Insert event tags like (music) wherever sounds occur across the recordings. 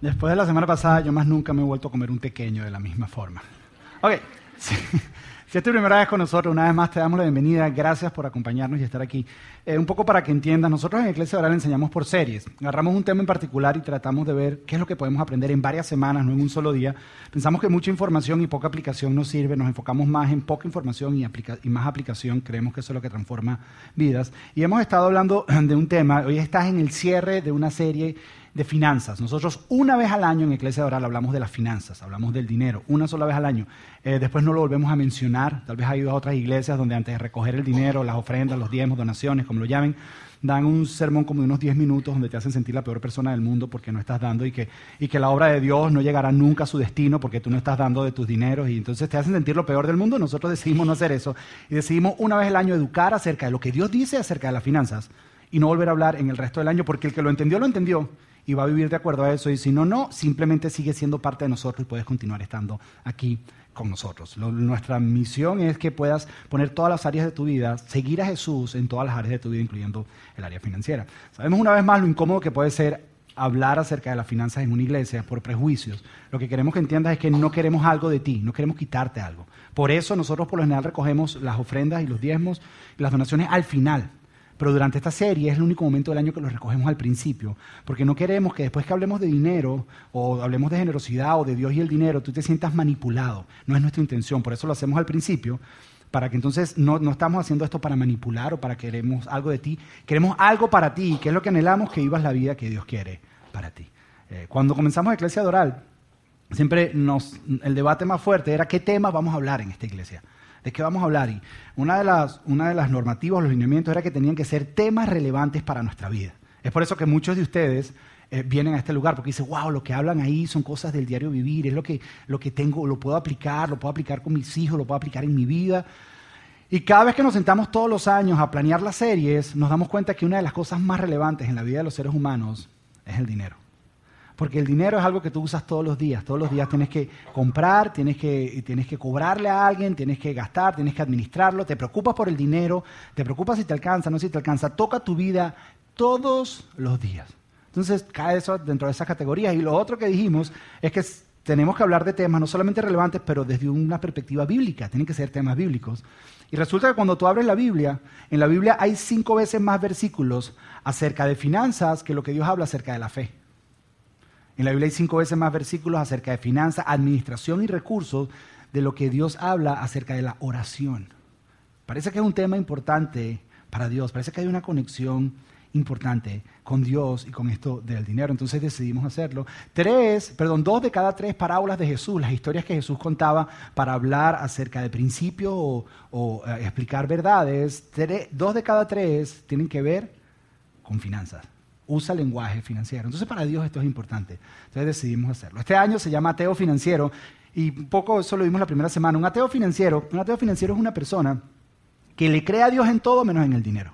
Después de la semana pasada, yo más nunca me he vuelto a comer un pequeño de la misma forma. Ok, (laughs) si, si es tu primera vez con nosotros, una vez más te damos la bienvenida. Gracias por acompañarnos y estar aquí. Eh, un poco para que entiendas, nosotros en Iglesia Oral enseñamos por series. Agarramos un tema en particular y tratamos de ver qué es lo que podemos aprender en varias semanas, no en un solo día. Pensamos que mucha información y poca aplicación nos sirve, nos enfocamos más en poca información y, aplica y más aplicación. Creemos que eso es lo que transforma vidas. Y hemos estado hablando (clears throat) de un tema, hoy estás en el cierre de una serie de finanzas. Nosotros una vez al año en Iglesia Oral hablamos de las finanzas, hablamos del dinero, una sola vez al año. Eh, después no lo volvemos a mencionar. Tal vez ha ido a otras iglesias donde antes de recoger el dinero, las ofrendas, los diezmos, donaciones, como lo llamen, dan un sermón como de unos 10 minutos donde te hacen sentir la peor persona del mundo porque no estás dando y que, y que la obra de Dios no llegará nunca a su destino porque tú no estás dando de tus dineros y entonces te hacen sentir lo peor del mundo. Nosotros decidimos no hacer eso y decidimos una vez al año educar acerca de lo que Dios dice acerca de las finanzas y no volver a hablar en el resto del año porque el que lo entendió, lo entendió y va a vivir de acuerdo a eso. Y si no, no, simplemente sigue siendo parte de nosotros y puedes continuar estando aquí con nosotros. nuestra misión es que puedas poner todas las áreas de tu vida, seguir a Jesús en todas las áreas de tu vida, incluyendo el área financiera. Sabemos una vez más lo incómodo que puede ser hablar acerca de las finanzas en una iglesia por prejuicios. Lo que queremos que entiendas es que no queremos algo de ti, no queremos quitarte algo. Por eso nosotros por lo general recogemos las ofrendas y los diezmos y las donaciones al final. Pero durante esta serie es el único momento del año que los recogemos al principio, porque no queremos que después que hablemos de dinero o hablemos de generosidad o de Dios y el dinero, tú te sientas manipulado. No es nuestra intención, por eso lo hacemos al principio, para que entonces no, no estamos haciendo esto para manipular o para queremos algo de ti, queremos algo para ti, que es lo que anhelamos, que vivas la vida que Dios quiere para ti. Eh, cuando comenzamos Iglesia Doral, siempre el debate más fuerte era qué temas vamos a hablar en esta iglesia. ¿De qué vamos a hablar? Y una de las, normativas, los lineamientos, era que tenían que ser temas relevantes para nuestra vida. Es por eso que muchos de ustedes eh, vienen a este lugar, porque dicen, wow, lo que hablan ahí son cosas del diario vivir, es lo que, lo que tengo, lo puedo aplicar, lo puedo aplicar con mis hijos, lo puedo aplicar en mi vida. Y cada vez que nos sentamos todos los años a planear las series, nos damos cuenta que una de las cosas más relevantes en la vida de los seres humanos es el dinero. Porque el dinero es algo que tú usas todos los días. Todos los días tienes que comprar, tienes que, tienes que cobrarle a alguien, tienes que gastar, tienes que administrarlo. Te preocupas por el dinero, te preocupas si te alcanza, no si te alcanza. Toca tu vida todos los días. Entonces cae eso dentro de esas categorías. Y lo otro que dijimos es que tenemos que hablar de temas no solamente relevantes, pero desde una perspectiva bíblica. Tienen que ser temas bíblicos. Y resulta que cuando tú abres la Biblia, en la Biblia hay cinco veces más versículos acerca de finanzas que lo que Dios habla acerca de la fe. En la Biblia hay cinco veces más versículos acerca de finanzas, administración y recursos de lo que Dios habla acerca de la oración. Parece que es un tema importante para Dios, parece que hay una conexión importante con Dios y con esto del dinero. Entonces decidimos hacerlo. Tres, perdón, dos de cada tres parábolas de Jesús, las historias que Jesús contaba para hablar acerca de principios o, eh, explicar verdades, dos de cada tres tienen que ver con finanzas usa lenguaje financiero. Entonces para Dios esto es importante. Entonces decidimos hacerlo. Este año se llama ateo financiero y un poco eso lo vimos la primera semana. Un ateo financiero, un ateo financiero es una persona que le cree a Dios en todo menos en el dinero.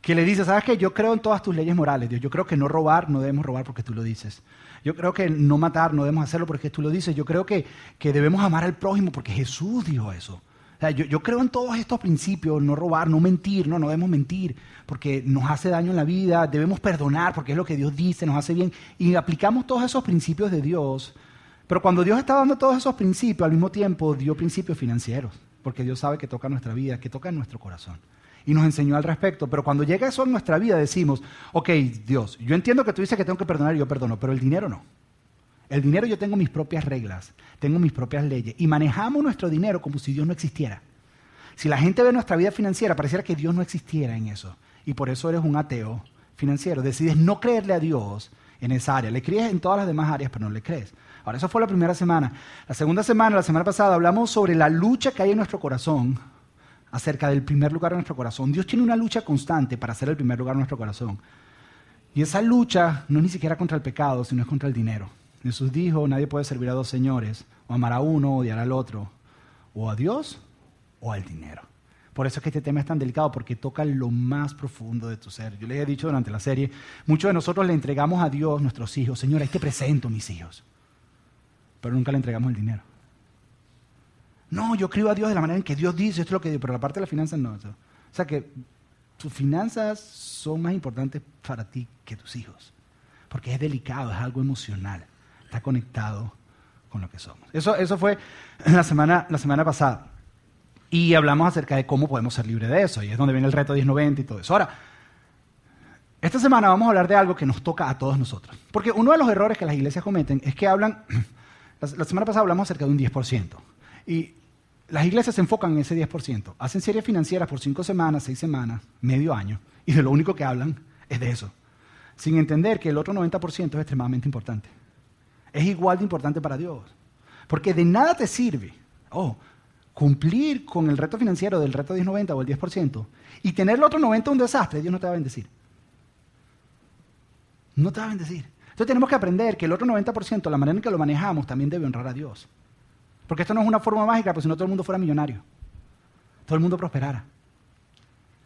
Que le dice, ¿sabes qué? Yo creo en todas tus leyes morales, Dios. Yo creo que no robar, no debemos robar porque tú lo dices. Yo creo que no matar, no debemos hacerlo porque tú lo dices. Yo creo que, que debemos amar al prójimo porque Jesús dijo eso yo, creo en todos estos principios, no robar, no mentir, no, no debemos mentir, porque nos hace daño en la vida, debemos perdonar, porque es lo que Dios dice, nos hace bien, y aplicamos todos esos principios de Dios. Pero cuando Dios está dando todos esos principios, al mismo tiempo dio principios financieros, porque Dios sabe que toca nuestra vida, que toca nuestro corazón. Y nos enseñó al respecto. Pero cuando llega eso en nuestra vida, decimos, ok, Dios, yo entiendo que tú dices que tengo que perdonar y yo perdono, pero el dinero no. El dinero yo tengo mis propias reglas, tengo mis propias leyes y manejamos nuestro dinero como si Dios no existiera. Si la gente ve nuestra vida financiera, pareciera que Dios no existiera en eso. Y por eso eres un ateo financiero. Decides no creerle a Dios en esa área. Le crees en todas las demás áreas, pero no le crees. Ahora, eso fue la primera semana. La segunda semana, la semana pasada, hablamos sobre la lucha que hay en nuestro corazón acerca del primer lugar en nuestro corazón. Dios tiene una lucha constante para ser el primer lugar en nuestro corazón. Y esa lucha no es ni siquiera contra el pecado, sino es contra el dinero. Jesús dijo, nadie puede servir a dos señores, o amar a uno o odiar al otro, o a Dios o al dinero. Por eso es que este tema es tan delicado, porque toca lo más profundo de tu ser. Yo les he dicho durante la serie, muchos de nosotros le entregamos a Dios nuestros hijos. Señor, ahí te presento mis hijos. Pero nunca le entregamos el dinero. No, yo creo a Dios de la manera en que Dios dice, esto es lo que pero la parte de las finanzas no. O sea que tus finanzas son más importantes para ti que tus hijos. porque es delicado, es algo emocional, está conectado con lo que somos. Eso, eso fue (laughs) la semana, la semana pasada. Y hablamos acerca de cómo podemos ser libres de eso, y es donde viene el reto 1090 y todo eso. Ahora, esta semana vamos a hablar de algo que nos toca a todos nosotros. Porque uno de los errores que las iglesias cometen es que hablan, (clears throat) la semana pasada hablamos acerca de un 10%. Y las iglesias se enfocan en ese 10%. Hacen series financieras por cinco semanas, seis semanas, medio año, y de lo único que hablan es de eso. Sin entender que el otro 90% es extremadamente importante. Es igual de importante para Dios. Porque de nada te sirve, oh, cumplir con el reto financiero del reto 1090 o el 10% y tener el otro 90 un desastre, Dios no te va a bendecir. No te va a bendecir. Entonces tenemos que aprender que el otro 90%, la manera en que lo manejamos, también debe honrar a Dios. Porque esto no es una forma mágica, pues si no todo el mundo fuera millonario. Todo el mundo prosperara.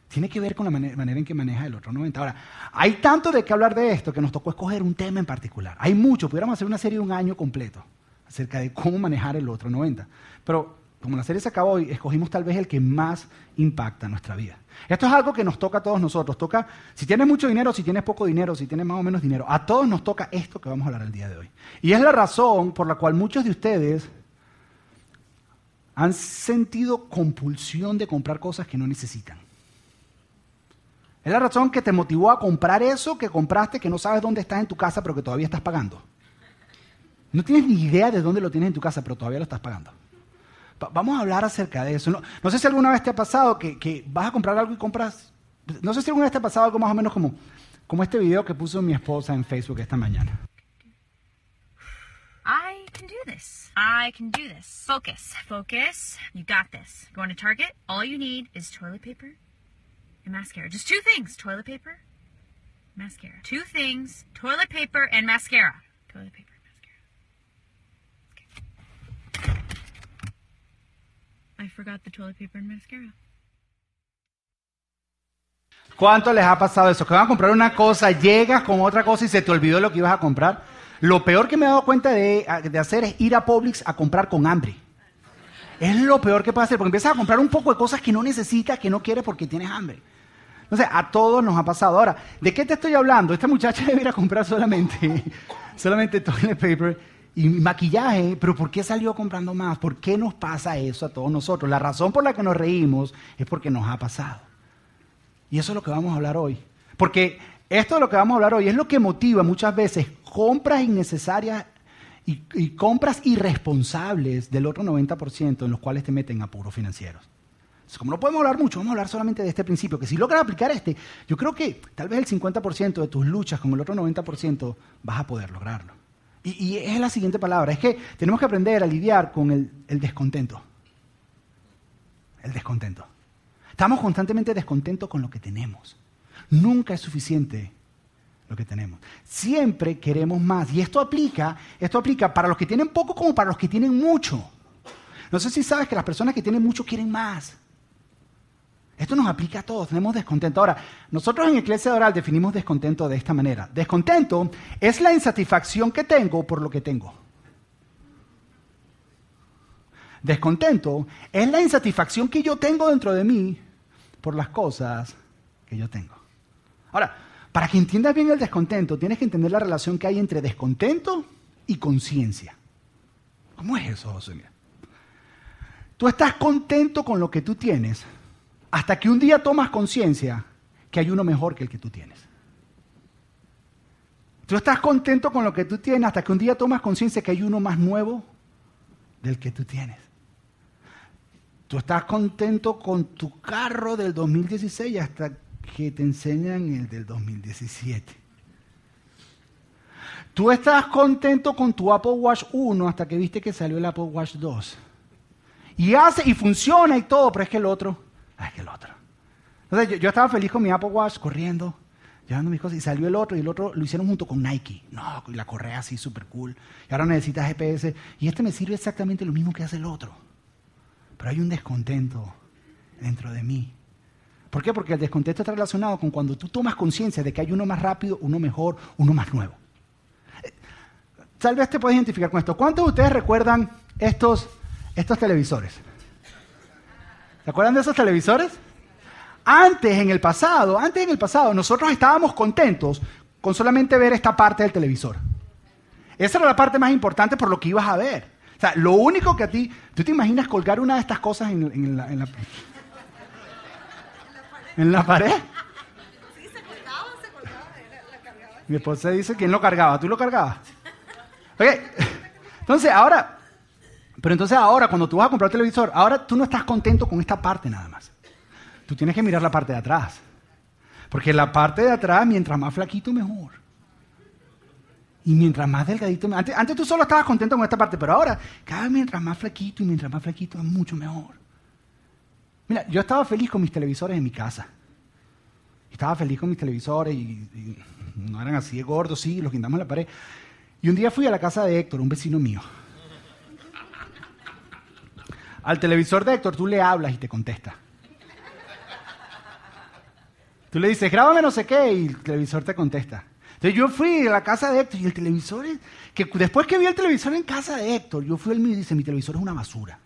Tiene que ver con la manera en que maneja el otro 90. Ahora, hay tanto de qué hablar de esto que nos tocó escoger un tema en particular. Hay mucho, pudiéramos hacer una serie de un año completo acerca de cómo manejar el otro 90. Pero como la serie se acabó hoy, escogimos tal vez el que más impacta nuestra vida. Esto es algo que nos toca a todos nosotros. Toca, si tienes mucho dinero, si tienes poco dinero, si tienes más o menos dinero, a todos nos toca esto que vamos a hablar el día de hoy. Y es la razón por la cual muchos de ustedes han sentido compulsión de comprar cosas que no necesitan. Es la razón que te motivó a comprar eso que compraste, que no sabes dónde estás en tu casa, pero que todavía estás pagando. No tienes ni idea de dónde lo tienes en tu casa, pero todavía lo estás pagando. vamos a hablar acerca de eso. No, sé si alguna vez te ha pasado que, vas a comprar algo y compras... No sé si alguna vez te ha pasado algo más o menos como, como este video que puso mi esposa en Facebook esta mañana. I can do this. I can do this. Focus. Focus. You got this. Going to Target? All you need is toilet paper and mascara. Just two things toilet paper, mascara. Two things toilet paper and mascara. Toilet paper. mascara. I forgot the toilet paper and mascara. ¿Cuánto les ha pasado eso? Que van a comprar una cosa, llegas con otra cosa y se te olvidó lo que ibas a comprar. Lo peor que me he dado cuenta de, de hacer es ir a Publix a comprar con hambre. Es lo peor que puede hacer, porque empiezas a comprar un poco de cosas que no necesitas, que no quieres porque tienes hambre. Entonces, a todos nos ha pasado. Ahora, ¿de qué te estoy hablando? Esta muchacha (laughs) debería comprar solamente, solamente toilet paper y maquillaje, pero ¿por qué salió comprando más? ¿Por qué nos pasa eso a todos nosotros? La razón por la que nos reímos es porque nos ha pasado. Y eso es lo que vamos a hablar hoy. Porque esto de lo que vamos a hablar hoy es lo que motiva muchas veces compras innecesarias y, y compras irresponsables del otro 90% en los cuales te meten apuros financieros. Como no podemos hablar mucho, vamos a hablar solamente de este principio, que si logras aplicar este, yo creo que tal vez el 50% de tus luchas con el otro 90% vas a poder lograrlo. Y, es la siguiente palabra, es que tenemos que aprender a lidiar con el, el descontento. El descontento. Estamos constantemente descontentos con lo que tenemos. Nunca es suficiente lo que tenemos. Siempre queremos más. Y esto aplica, esto aplica para los que tienen poco como para los que tienen mucho. No sé si sabes que las personas que tienen mucho quieren más. Esto nos aplica a todos, tenemos descontento. Ahora, nosotros en Iglesia Oral definimos descontento de esta manera. Descontento es la insatisfacción que tengo por lo que tengo. Descontento es la insatisfacción que yo tengo dentro de mí por las cosas que yo tengo. Ahora, para que entiendas bien el descontento, tienes que entender la relación que hay entre descontento y conciencia. ¿Cómo es eso, José? Tú estás contento con lo que tú tienes hasta que un día tomas conciencia que hay uno mejor que el que tú tienes. Tú estás contento con lo que tú tienes hasta que un día tomas conciencia que hay uno más nuevo del que tú tienes. Tú estás contento con tu carro del 2016 hasta que te enseñan el del 2017. Tú estás contento con tu Apple Watch 1 hasta que viste que salió el Apple Watch 2. Y hace y funciona y todo, pero es que el otro ay, que el otro. Entonces yo, estaba feliz con mi Apple Watch corriendo, llevando mis cosas, y salió el otro, y el otro lo hicieron junto con Nike. No, y la correa así súper cool. Y ahora necesitas GPS, y este me sirve exactamente lo mismo que hace el otro. Pero hay un descontento dentro de mí. ¿Por qué? Porque el descontento está relacionado con cuando tú tomas conciencia de que hay uno más rápido, uno mejor, uno más nuevo. Tal vez te puedes identificar con esto. ¿Cuántos de ustedes recuerdan estos, estos televisores? ¿Se acuerdan de esos televisores? Antes, en el pasado, antes en el pasado, nosotros estábamos contentos con solamente ver esta parte del televisor. Esa era la parte más importante por lo que ibas a ver. O sea, lo único que a ti, ¿tú te imaginas colgar una de estas cosas en, en la, en la, en la pared? Sí, se colgaba, se colgaba, la, la cargaba. Mi esposa dice, ¿quién lo cargaba? ¿Tú lo cargabas? Ok, (laughs) entonces ahora, pero entonces ahora cuando tú vas a comprar televisor, ahora tú no estás contento con esta parte nada más. Tú tienes que mirar la parte de atrás. Porque la parte de atrás, mientras más flaquito, mejor. Y mientras más delgadito, antes, antes tú solo estabas contento con esta parte, pero ahora, cada vez mientras más flaquito y mientras más flaquito es mucho mejor. Mira, yo estaba feliz con mis televisores en mi casa. Estaba feliz con mis televisores y, y no eran así de gordos, sí, los guindamos en la pared. Y un día fui a la casa de Héctor, un vecino mío. Al televisor de Héctor tú le hablas y te contesta. Tú le dices, grábame no sé qué, y el televisor te contesta. Entonces yo fui a la casa de Héctor y el televisor, es, que después que vi el televisor en casa de Héctor, yo fui al mío y dice, mi televisor es una basura.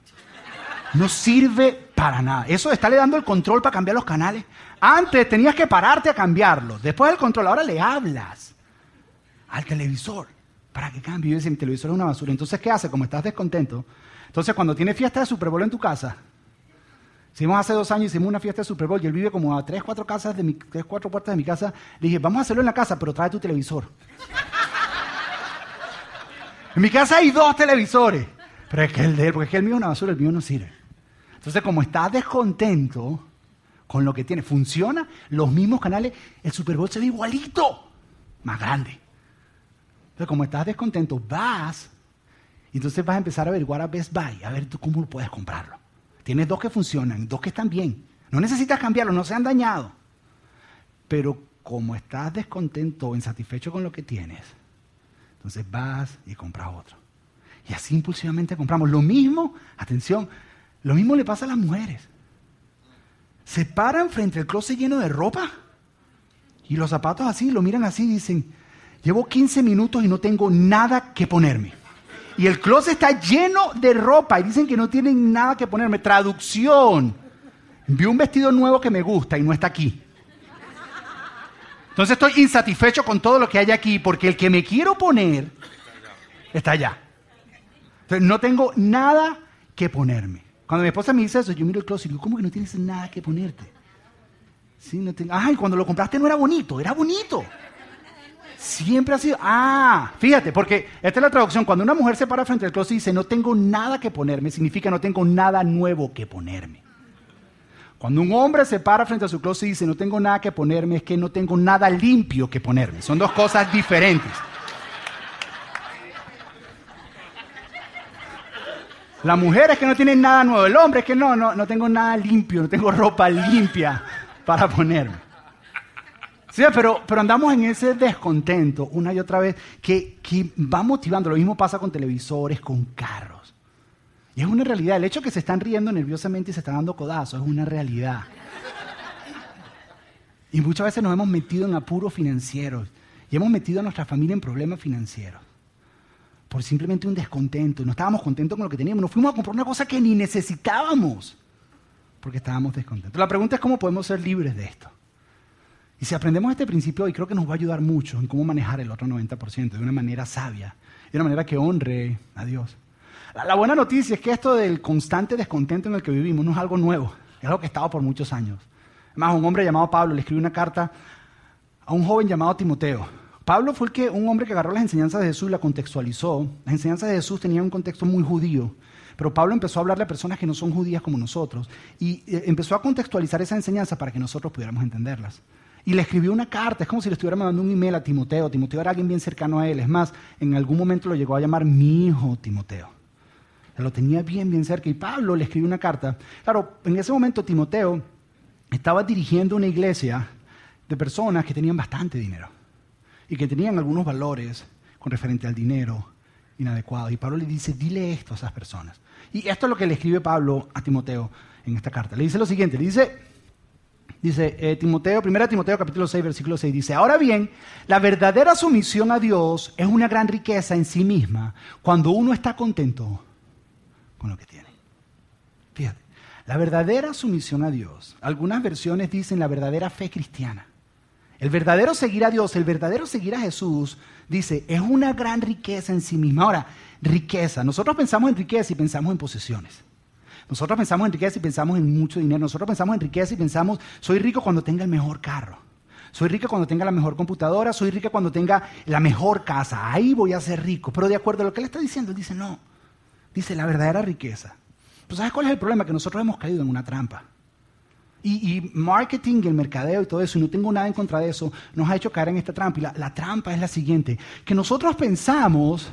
No sirve para nada. Eso de estarle dando el control para cambiar los canales. Antes tenías que pararte a cambiarlo. Después del control, ahora le hablas al televisor para que cambie. Yo decía, mi televisor es una basura. Entonces, ¿qué hace? Como estás descontento. Entonces, cuando tienes fiesta de Super Bowl en tu casa, hicimos hace dos años, hicimos una fiesta de Super Bowl y él vive como a tres, cuatro casas de mi, tres, cuatro puertas de mi casa. Le dije, vamos a hacerlo en la casa, pero trae tu televisor. (laughs) en mi casa hay dos televisores. Pero es que el de él, porque es que el mío es una basura, el mío no sirve. Entonces, como estás descontento con lo que tiene, funciona, los mismos canales, el Super Bowl se ve igualito, más grande. Entonces, como estás descontento, vas, entonces vas a empezar a averiguar a Best Buy, a ver tú cómo puedes comprarlo. Tienes dos que funcionan, dos que están bien. No necesitas cambiarlos, no se han dañado. Pero como estás descontento o insatisfecho con lo que tienes, entonces vas y compras otro. Y así impulsivamente compramos. Lo mismo, atención, lo mismo le pasa a las mujeres. Se paran frente al closet lleno de ropa y los zapatos así, lo miran así y dicen, llevo 15 minutos y no tengo nada que ponerme. Y el closet está lleno de ropa y dicen que no tienen nada que ponerme. Traducción. Vi un vestido nuevo que me gusta y no está aquí. Entonces estoy insatisfecho con todo lo que hay aquí porque el que me quiero poner está allá. Entonces no tengo nada que ponerme. Cuando mi esposa me dice eso, yo miro el closet y digo, ¿cómo que no tienes nada que ponerte? Sí, no tengo... Ay, cuando lo compraste no era bonito, era bonito. Siempre ha sido. Ah, fíjate, porque esta es la traducción. Cuando una mujer se para frente al closet y dice, no tengo nada que ponerme, significa no tengo nada nuevo que ponerme. Cuando un hombre se para frente a su closet y dice, no tengo nada que ponerme, es que no tengo nada limpio que ponerme. Son dos cosas diferentes. La mujer es que no tiene nada nuevo. El hombre es que no, no, no tengo nada limpio, no tengo ropa limpia para ponerme. Pero, andamos en ese descontento una y otra vez que, va motivando. Lo mismo pasa con televisores, con carros. Y es una realidad. El hecho que se están riendo nerviosamente y se están dando codazos es una realidad. Y muchas veces nos hemos metido en apuros financieros y hemos metido a nuestra familia en problemas financieros por simplemente un descontento. No estábamos contentos con lo que teníamos. Nos fuimos a comprar una cosa que ni necesitábamos porque estábamos descontentos. La pregunta es cómo podemos ser libres de esto. Y si aprendemos este principio hoy, creo que nos va a ayudar mucho en cómo manejar el otro 90% de una manera sabia, de una manera que honre a Dios. La, buena noticia es que esto del constante descontento en el que vivimos no es algo nuevo, es algo que ha estado por muchos años. Además, un hombre llamado Pablo le escribió una carta a un joven llamado Timoteo. Pablo fue el que, un hombre que agarró las enseñanzas de Jesús y la contextualizó. Las enseñanzas de Jesús tenían un contexto muy judío. Pero Pablo empezó a hablarle a personas que no son judías como nosotros y empezó a contextualizar esa enseñanza para que nosotros pudiéramos entenderlas. Y le escribió una carta, es como si le estuviera mandando un email a Timoteo. Timoteo era alguien bien cercano a él. Es más, en algún momento lo llegó a llamar mi hijo Timoteo. Lo tenía bien, bien cerca. Y Pablo le escribió una carta. Claro, en ese momento Timoteo estaba dirigiendo una iglesia de personas que tenían bastante dinero y que tenían algunos valores con referente al dinero inadecuado. Y Pablo le dice, dile esto a esas personas. Y esto es lo que le escribe Pablo a Timoteo en esta carta. Le dice lo siguiente, le dice, dice eh, Timoteo, 1 Timoteo capítulo 6, versículo 6, dice, ahora bien, la verdadera sumisión a Dios es una gran riqueza en sí misma cuando uno está contento con lo que tiene. Fíjate, la verdadera sumisión a Dios, algunas versiones dicen la verdadera fe cristiana, El verdadero seguir a Dios, el verdadero seguir a Jesús, dice, es una gran riqueza en sí misma. Ahora, riqueza. Nosotros pensamos en riqueza y pensamos en posesiones. Nosotros pensamos en riqueza y pensamos en mucho dinero. Nosotros pensamos en riqueza y pensamos, soy rico cuando tenga el mejor carro. Soy rico cuando tenga la mejor computadora. Soy rico cuando tenga la mejor casa. Ahí voy a ser rico. Pero de acuerdo a lo que él está diciendo, él dice, no. Dice la verdadera riqueza. Pues ¿sabes cuál es el problema? Que nosotros hemos caído en una trampa. Y, marketing y el mercadeo y todo eso, y no tengo nada en contra de eso, nos ha hecho caer en esta trampa. Y la, la trampa es la siguiente, que nosotros pensamos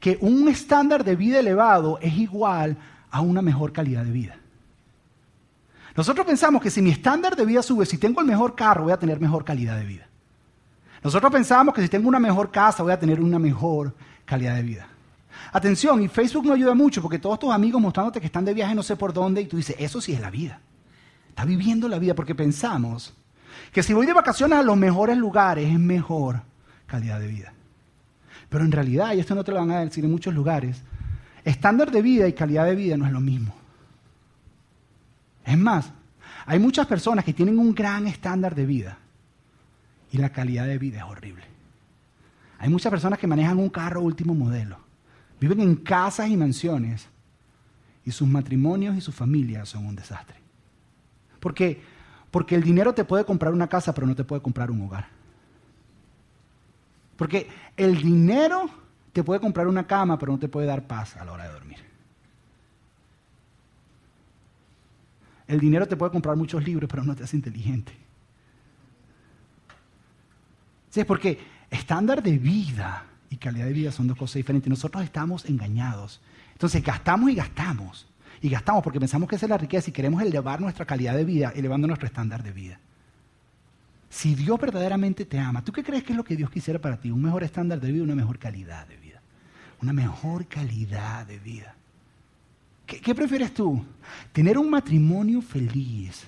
que un estándar de vida elevado es igual a una mejor calidad de vida. Nosotros pensamos que si mi estándar de vida sube, si tengo el mejor carro, voy a tener mejor calidad de vida. Nosotros pensamos que si tengo una mejor casa, voy a tener una mejor calidad de vida. Atención, y Facebook no ayuda mucho porque todos tus amigos mostrándote que están de viaje no sé por dónde y tú dices, eso sí es la vida. Está viviendo la vida porque pensamos que si voy de vacaciones a los mejores lugares es mejor calidad de vida. Pero en realidad, y esto no te lo van a decir en muchos lugares, estándar de vida y calidad de vida no es lo mismo. Es más, hay muchas personas que tienen un gran estándar de vida y la calidad de vida es horrible. Hay muchas personas que manejan un carro último modelo, viven en casas y mansiones y sus matrimonios y sus familias son un desastre. Porque, porque el dinero te puede comprar una casa, pero no te puede comprar un hogar. Porque el dinero te puede comprar una cama, pero no te puede dar paz a la hora de dormir. El dinero te puede comprar muchos libros, pero no te hace inteligente. Sí, porque estándar de vida y calidad de vida son dos cosas diferentes. Nosotros estamos engañados. Entonces gastamos y gastamos y gastamos porque pensamos que esa es la riqueza y queremos elevar nuestra calidad de vida, elevando nuestro estándar de vida. Si Dios verdaderamente te ama, ¿tú qué crees que es lo que Dios quisiera para ti? Un mejor estándar de vida, una mejor calidad de vida. Una mejor calidad de vida. ¿Qué, qué prefieres tú? ¿Tener un matrimonio feliz?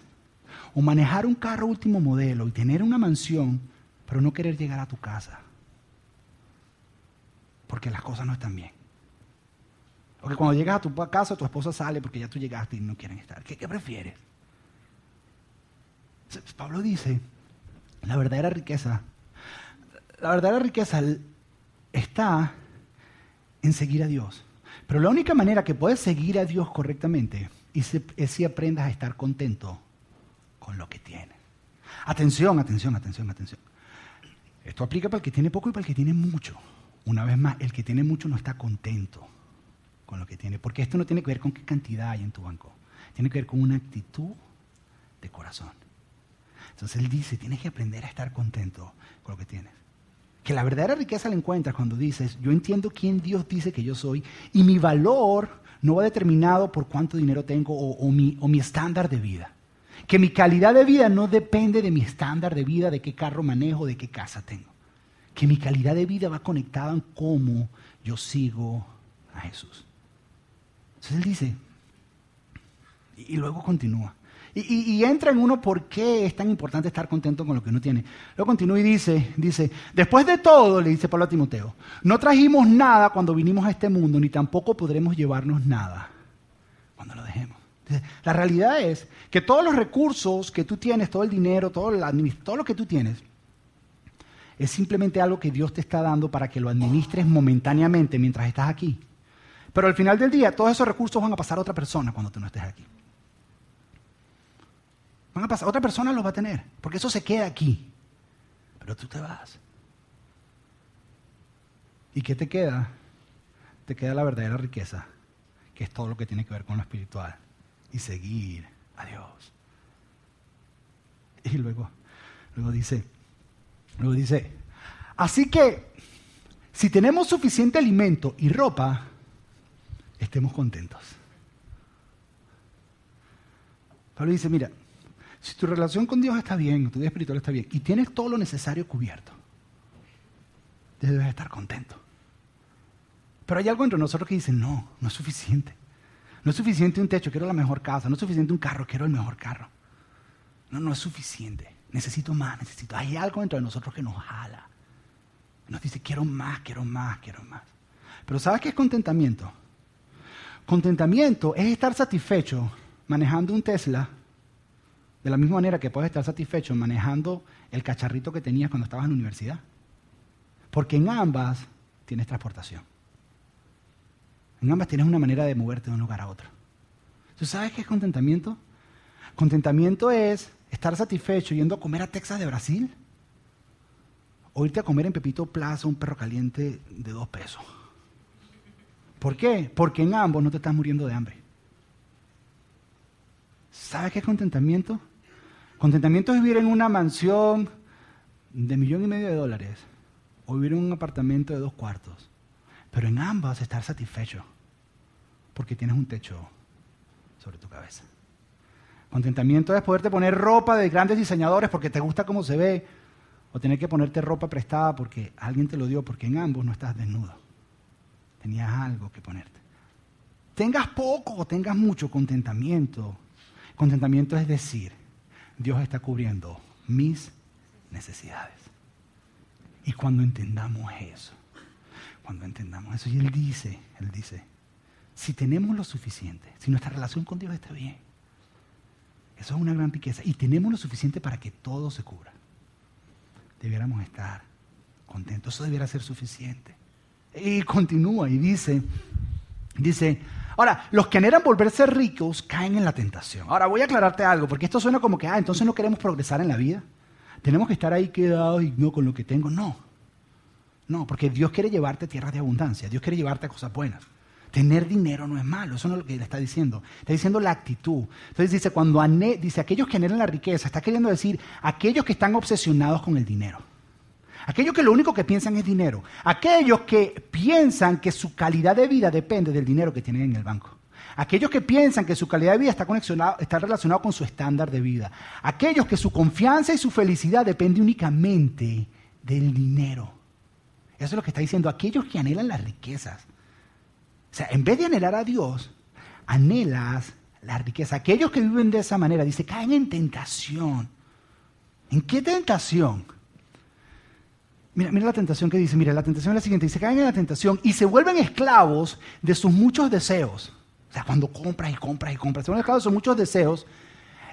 ¿O manejar un carro último modelo y tener una mansión, pero no querer llegar a tu casa? Porque las cosas no están bien. Porque cuando llegas a tu casa, tu esposa sale porque ya tú llegaste y no quieren estar. ¿Qué, prefieres? Pablo dice, la verdadera riqueza, la verdadera riqueza está en seguir a Dios. Pero la única manera que puedes seguir a Dios correctamente es si aprendas a estar contento con lo que tienes. Atención, atención, atención, atención. Esto aplica para el que tiene poco y para el que tiene mucho. Una vez más, el que tiene mucho no está contento con lo que tiene. Porque esto no tiene que ver con qué cantidad hay en tu banco. Tiene que ver con una actitud de corazón. Entonces él dice, tienes que aprender a estar contento con lo que tienes. Que la verdadera riqueza la encuentras cuando dices, yo entiendo quién Dios dice que yo soy y mi valor no va determinado por cuánto dinero tengo o, mi, o mi estándar de vida. Que mi calidad de vida no depende de mi estándar de vida, de qué carro manejo, de qué casa tengo. Que mi calidad de vida va conectada en cómo yo sigo a Jesús. Entonces él dice, y, luego continúa. Y, entra en uno por qué es tan importante estar contento con lo que uno tiene. Luego continúa y dice, dice, después de todo, le dice Pablo a Timoteo, no trajimos nada cuando vinimos a este mundo, ni tampoco podremos llevarnos nada cuando lo dejemos. la realidad es que todos los recursos que tú tienes, todo el dinero, todo, todo lo que tú tienes, es simplemente algo que Dios te está dando para que lo administres momentáneamente mientras estás aquí. Pero al final del día, todos esos recursos van a pasar a otra persona cuando tú no estés aquí. Van a pasar, otra persona los va a tener, porque eso se queda aquí. Pero tú te vas. ¿Y qué te queda? Te queda la verdadera riqueza, que es todo lo que tiene que ver con lo espiritual. Y seguir a Dios. Y luego, luego dice, luego dice, así que si tenemos suficiente alimento y ropa, estemos contentos. Pablo dice, mira, si tu relación con Dios está bien, tu vida espiritual está bien, y tienes todo lo necesario cubierto, debes estar contento. Pero hay algo entre nosotros que dice, no, no es suficiente. No es suficiente un techo, quiero la mejor casa. No es suficiente un carro, quiero el mejor carro. No, no es suficiente. Necesito más, necesito. Hay algo dentro de nosotros que nos jala. Nos dice, quiero más, quiero más, quiero más. Pero ¿sabes qué es contentamiento? Contentamiento es estar satisfecho manejando un Tesla De la misma manera que puedes estar satisfecho manejando el cacharrito que tenías cuando estabas en la universidad. Porque en ambas tienes transportación. En ambas tienes una manera de moverte de un lugar a otro. ¿Tú sabes qué es contentamiento? Contentamiento es estar satisfecho yendo a comer a Texas de Brasil o irte a comer en Pepito Plaza un perro caliente de dos pesos. ¿Por qué? Porque en ambos no te estás muriendo de hambre. ¿Sabes qué es contentamiento? Contentamiento es vivir en una mansión de millón y medio de dólares o vivir en un apartamento de dos cuartos. Pero en ambas estar satisfecho porque tienes un techo sobre tu cabeza. Contentamiento es poderte poner ropa de grandes diseñadores porque te gusta cómo se ve o tener que ponerte ropa prestada porque alguien te lo dio porque en ambos no estás desnudo. Tenías algo que ponerte. Tengas poco o tengas mucho contentamiento. Contentamiento es decir, Dios está cubriendo mis necesidades. Y cuando entendamos eso, cuando entendamos eso, y Él dice, Él dice, si tenemos lo suficiente, si nuestra relación con Dios está bien, eso es una gran riqueza, y tenemos lo suficiente para que todo se cubra, debiéramos estar contentos, eso debiera ser suficiente. Y continúa y dice, dice, ahora, los que anhelan volverse ricos caen en la tentación. Ahora, voy a aclararte algo, porque esto suena como que, ah, entonces no queremos progresar en la vida. Tenemos que estar ahí quedados y no con lo que tengo. No, no, porque Dios quiere llevarte a tierras de abundancia, Dios quiere llevarte a cosas buenas. Tener dinero no es malo, eso no es lo que le está diciendo. Está diciendo la actitud. Entonces dice, cuando dice aquellos que anhelan la riqueza, está queriendo decir aquellos que están obsesionados con el dinero. Aquellos que lo único que piensan es dinero. Aquellos que piensan que su calidad de vida depende del dinero que tienen en el banco. Aquellos que piensan que su calidad de vida está, está relacionado con su estándar de vida. Aquellos que su confianza y su felicidad depende únicamente del dinero. Eso es lo que está diciendo. Aquellos que anhelan las riquezas. O sea, en vez de anhelar a Dios, anhelas la riqueza. Aquellos que viven de esa manera, dice, caen en tentación. ¿En qué tentación? Mira, mira la tentación que dice, mira, la tentación es la siguiente, dice, caen en la tentación y se vuelven esclavos de sus muchos deseos. O sea, cuando compras y compras y compras, se vuelven esclavos de sus muchos deseos.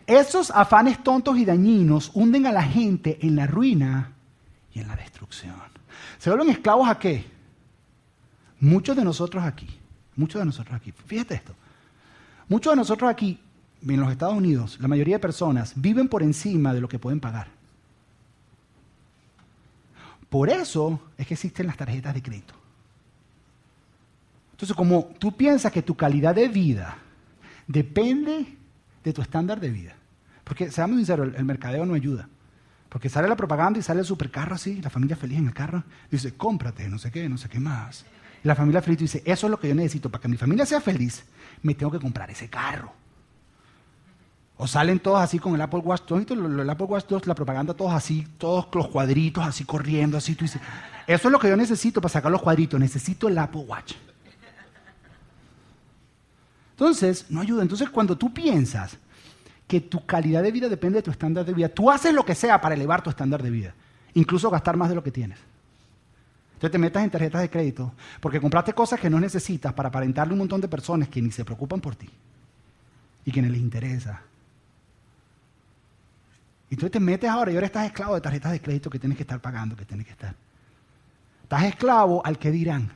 Esos afanes tontos y dañinos hunden a la gente en la ruina y en la destrucción. ¿Se vuelven esclavos a qué? Muchos de nosotros aquí, muchos de nosotros aquí, fíjate esto, muchos de nosotros aquí, en los Estados Unidos, la mayoría de personas viven por encima de lo que pueden pagar. Por eso es que existen las tarjetas de crédito. Entonces, como tú piensas que tu calidad de vida depende de tu estándar de vida, porque seamos sinceros, el, mercadeo no ayuda. Porque sale la propaganda y sale el supercarro así, la familia feliz en el carro, dice, cómprate, no sé qué, no sé qué más. Y la familia feliz dice, eso es lo que yo necesito, para que mi familia sea feliz, me tengo que comprar ese carro. O salen todos así con el Apple Watch, todo el Apple Watch 2, la propaganda, todos así, todos los cuadritos así corriendo, así. Tú dices, eso es lo que yo necesito para sacar los cuadritos, necesito el Apple Watch. Entonces, no ayuda. Entonces, cuando tú piensas que tu calidad de vida depende de tu estándar de vida, tú haces lo que sea para elevar tu estándar de vida, incluso gastar más de lo que tienes. Entonces te metas en tarjetas de crédito porque compraste cosas que no necesitas para aparentarle un montón de personas que ni se preocupan por ti y que ni les interesa y tú te metes ahora y ahora estás esclavo de tarjetas de crédito que tienes que estar pagando, que tienes que estar. Estás esclavo al que dirán.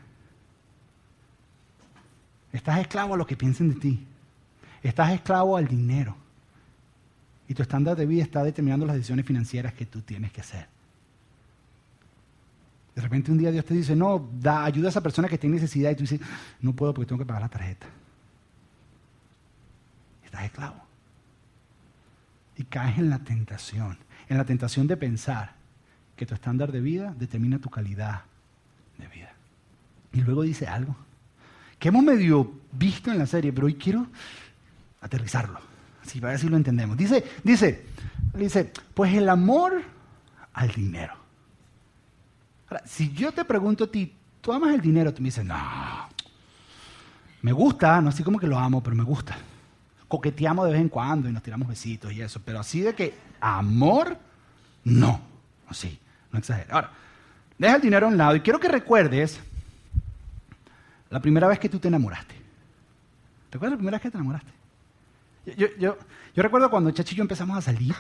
Estás esclavo a lo que piensen de ti. Estás esclavo al dinero. Y tu estándar de vida está determinando las decisiones financieras que tú tienes que hacer. De repente un día Dios te dice, no, da, ayuda a esa persona que tiene necesidad y tú dices, no puedo porque tengo que pagar la tarjeta. Estás esclavo y caes en la tentación, en la tentación de pensar que tu estándar de vida determina tu calidad de vida. Y luego dice algo que hemos medio visto en la serie, pero hoy quiero aterrizarlo, así para ver si lo entendemos. Dice, dice, dice, pues el amor al dinero. Ahora, si yo te pregunto a ti, ¿tú amas el dinero? Tú me dices, no, me gusta, no así como que lo amo, pero me gusta coqueteamos de vez en cuando y nos tiramos besitos y eso, pero así de que amor, no. Así, no exagero. Ahora, deja el dinero a un lado y quiero que recuerdes la primera vez que tú te enamoraste. ¿Recuerdas la primera vez que te enamoraste? Yo, yo, yo recuerdo cuando Chachi y yo empezamos a salir,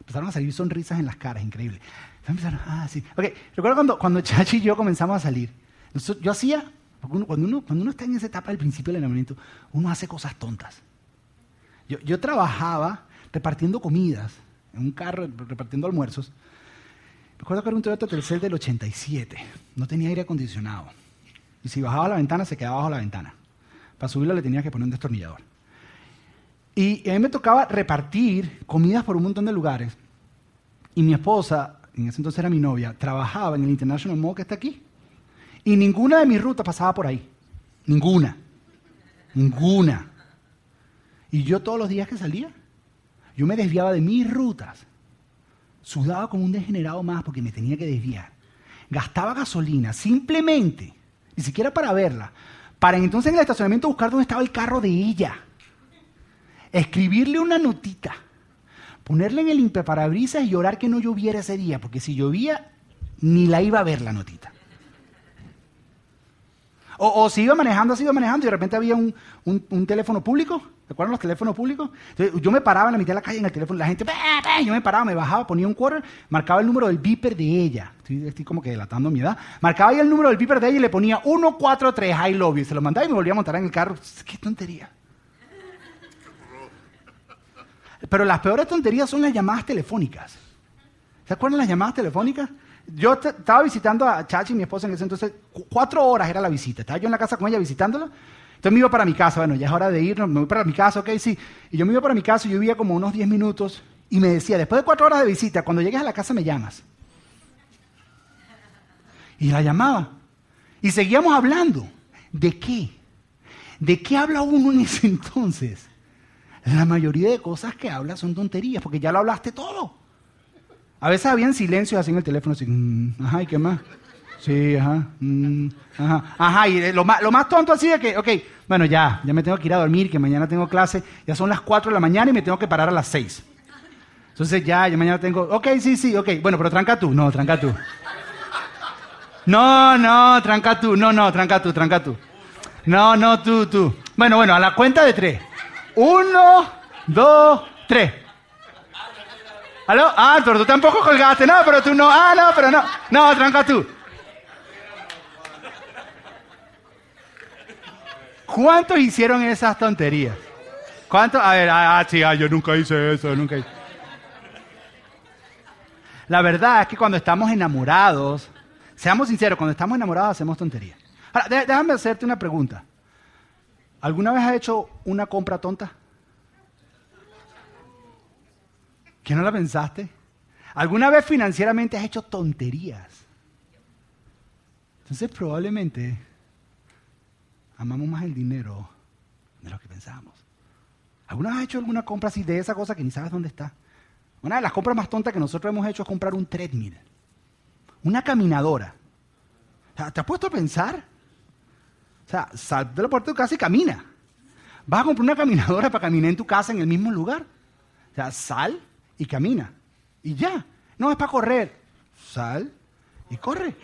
empezaron a salir sonrisas en las caras, increíble. Empezaron, ah, sí. Ok, recuerdo cuando, cuando Chachi y yo comenzamos a salir. Yo hacía, cuando, uno, cuando uno está en esa etapa del principio del enamoramiento, uno hace cosas tontas. Yo, trabajaba repartiendo comidas en un carro, repartiendo almuerzos. Recuerdo que era un Toyota Tercel del 87. No tenía aire acondicionado. Y si bajaba la ventana, se quedaba bajo la ventana. Para subirla le tenía que poner un destornillador. Y a mí me tocaba repartir comidas por un montón de lugares. Y mi esposa, en ese entonces era mi novia, trabajaba en el International Mall que está aquí. Y ninguna de mis rutas pasaba por ahí. Ninguna. Ninguna. Y yo todos los días que salía, yo me desviaba de mis rutas. Sudaba como un degenerado más porque me tenía que desviar. Gastaba gasolina simplemente, ni siquiera para verla, para entonces en el estacionamiento buscar dónde estaba el carro de ella. Escribirle una notita, ponerle en el impreparabrisas y orar que no lloviera ese día, porque si llovía, ni la iba a ver la notita. O, o si iba manejando, así iba manejando y de repente había un, un- teléfono público. ¿Recuerdan los teléfonos públicos? Yo me paraba en la mitad de la calle en el teléfono, la gente, yo me paraba, me bajaba, ponía un quarter, marcaba el número del beeper de ella. Estoy, estoy como que delatando mi edad. Marcaba ahí el número del beeper de ella y le ponía 143 I love you. Se lo mandaba y me volvía a montar en el carro. Qué tontería. Pero las peores tonterías son las llamadas telefónicas. ¿Se acuerdan las llamadas telefónicas? Yo estaba visitando a Chachi, mi esposa, en ese entonces. cu- Cuatro horas era la visita. Estaba yo en la casa con ella visitándola. Entonces me iba para mi casa. Bueno, ya es hora de irnos. Me voy para mi casa, ok, sí. Y yo me iba para mi casa yo vivía como unos 10 minutos. Y me decía, después de cuatro horas de visita, cuando llegues a la casa me llamas. Y la llamaba. Y seguíamos hablando. ¿De qué? ¿De qué habla uno en ese (laughs) entonces? La mayoría de cosas que habla son tonterías, porque ya lo hablaste todo. A veces habían silencios así en el teléfono, así, mm, ajá, ¿y qué más? Sí, ajá, mm, ajá, ajá, y eh, lo más, lo más tonto así de que, ok, bueno, ya, ya me tengo que ir a dormir, que mañana tengo clase, ya son las 4 de la mañana y me tengo que parar a las 6. Entonces ya, ya mañana tengo, ok, sí, sí, ok, bueno, pero tranca tú, no, tranca tú. No, no, tranca tú, no, no, tranca tú, tranca tú. No, no, tú, tú. Bueno, bueno, a la cuenta de tres. Uno, dos, tres. ¿Aló? Ah, pero tú tampoco colgaste. No, pero tú no. Ah, no, pero no. No, tranca tú. ¿Cuántos hicieron esas tonterías? ¿Cuántos? A ver, ah, sí, ah, yo nunca hice eso, nunca hice. La verdad es que cuando estamos enamorados, seamos sinceros, cuando estamos enamorados hacemos tonterías. Ahora, dé- déjame hacerte una pregunta. ¿Alguna vez has hecho una compra tonta? ¿Que no la pensaste? ¿Alguna vez financieramente has hecho tonterías? Entonces probablemente amamos más el dinero de lo que pensamos. ¿Alguna vez has hecho alguna compra así de esa cosa que ni sabes dónde está? Una de las compras más tontas que nosotros hemos hecho es comprar un treadmill, una caminadora. ¿Te has puesto a pensar? O sea, sal de la puerta de tu casa y camina. Vas a comprar una caminadora para caminar en tu casa en el mismo lugar. O sea, sal y camina. Y ya. No es para correr. Sal y corre.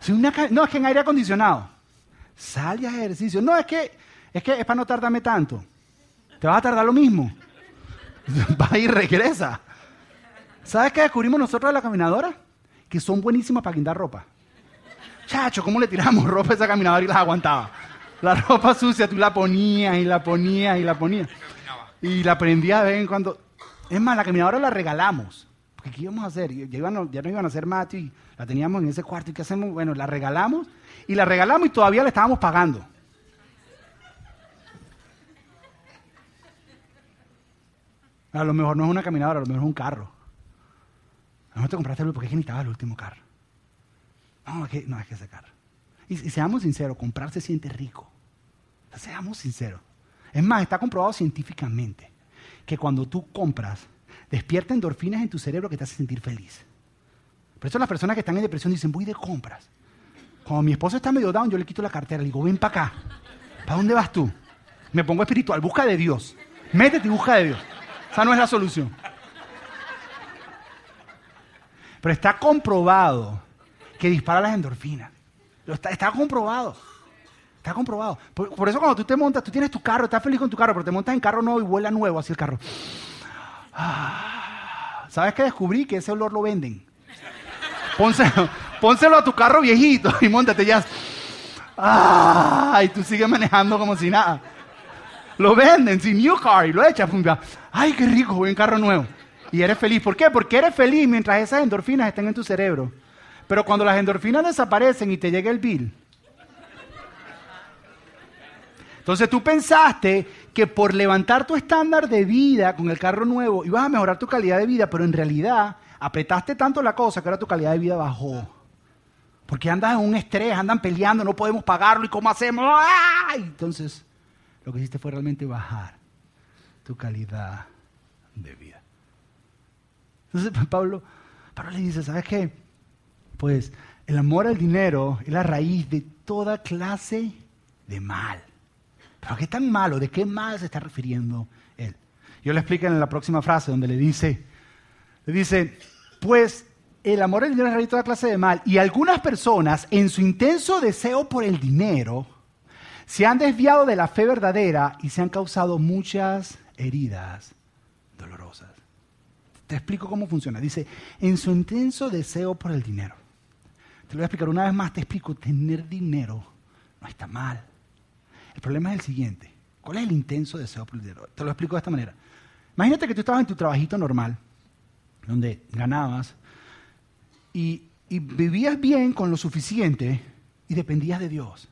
Si una ca- no, es que en aire acondicionado. Sal y haz ejercicio. No, es que es que es para no tardarme tanto. Te vas a tardar lo mismo. (laughs) Va y regresa. ¿Sabes qué descubrimos nosotros de la caminadora? Que son buenísimas para guindar ropa. Chacho, ¿cómo le tiramos (laughs) ropa a esa caminadora y las aguantaba? La ropa sucia, tú la ponías y la ponías y la ponías. Y la prendías de vez en cuando. Es más, la caminadora la regalamos. Porque ¿qué íbamos a hacer? Ya, no iban a hacer mate y la teníamos en ese cuarto. ¿Y qué hacemos? Bueno, la regalamos y la regalamos y todavía la estábamos pagando. A lo mejor no es una caminadora, a lo mejor es un carro. A lo mejor te compraste el porque es que necesitabas el último carro. No, es que, no, es que ese carro. Y, seamos sinceros, comprar se siente rico. Seamos sinceros. Es más, está comprobado científicamente que cuando tú compras, despierta endorfinas en tu cerebro que te hace sentir feliz. Por eso las personas que están en depresión dicen, voy de compras. Cuando mi esposo está medio down, yo le quito la cartera, le digo, ven para acá. ¿Para dónde vas tú? Me pongo espiritual, busca de Dios. Métete y busca de Dios. Esa no es la solución. Pero está comprobado que dispara las endorfinas. Está comprobado. Está comprobado. Por, eso cuando tú te montas, tú tienes tu carro, estás feliz con tu carro, pero te montas en carro nuevo y vuela nuevo así el carro. Ah, ¿Sabes qué descubrí? Que ese olor lo venden. Pónselo, (laughs) pónselo a tu carro viejito y montate ya. Ah, y tú sigues manejando como si nada. Lo venden, sin new car, y lo echas. Ay, qué rico, en carro nuevo. Y eres feliz. ¿Por qué? Porque eres feliz mientras esas endorfinas estén en tu cerebro. Pero cuando las endorfinas desaparecen y te llega el bill, entonces tú pensaste que por levantar tu estándar de vida con el carro nuevo ibas a mejorar tu calidad de vida, pero en realidad apretaste tanto la cosa que ahora tu calidad de vida bajó. Porque andas en un estrés, andan peleando, no podemos pagarlo y cómo hacemos. Entonces, lo que hiciste fue realmente bajar tu calidad de vida. Entonces (laughs) Pablo, Pablo le dice, ¿sabes qué? Pues el amor al dinero es la raíz de toda clase de mal. ¿Pero qué tan malo? ¿De qué mal se está refiriendo él? Yo le explico en la próxima frase donde le dice, le dice, pues el amor al dinero es toda clase de mal. Y algunas personas, en su intenso deseo por el dinero, se han desviado de la fe verdadera y se han causado muchas heridas dolorosas. Te explico cómo funciona. Dice, en su intenso deseo por el dinero. Te lo voy a explicar una vez más, te explico, tener dinero no está mal. El problema es el siguiente. ¿Cuál es el intenso deseo por el dinero? Te lo explico de esta manera. Imagínate que tú estabas en tu trabajito normal, donde ganabas, y, vivías bien con lo suficiente y dependías de Dios.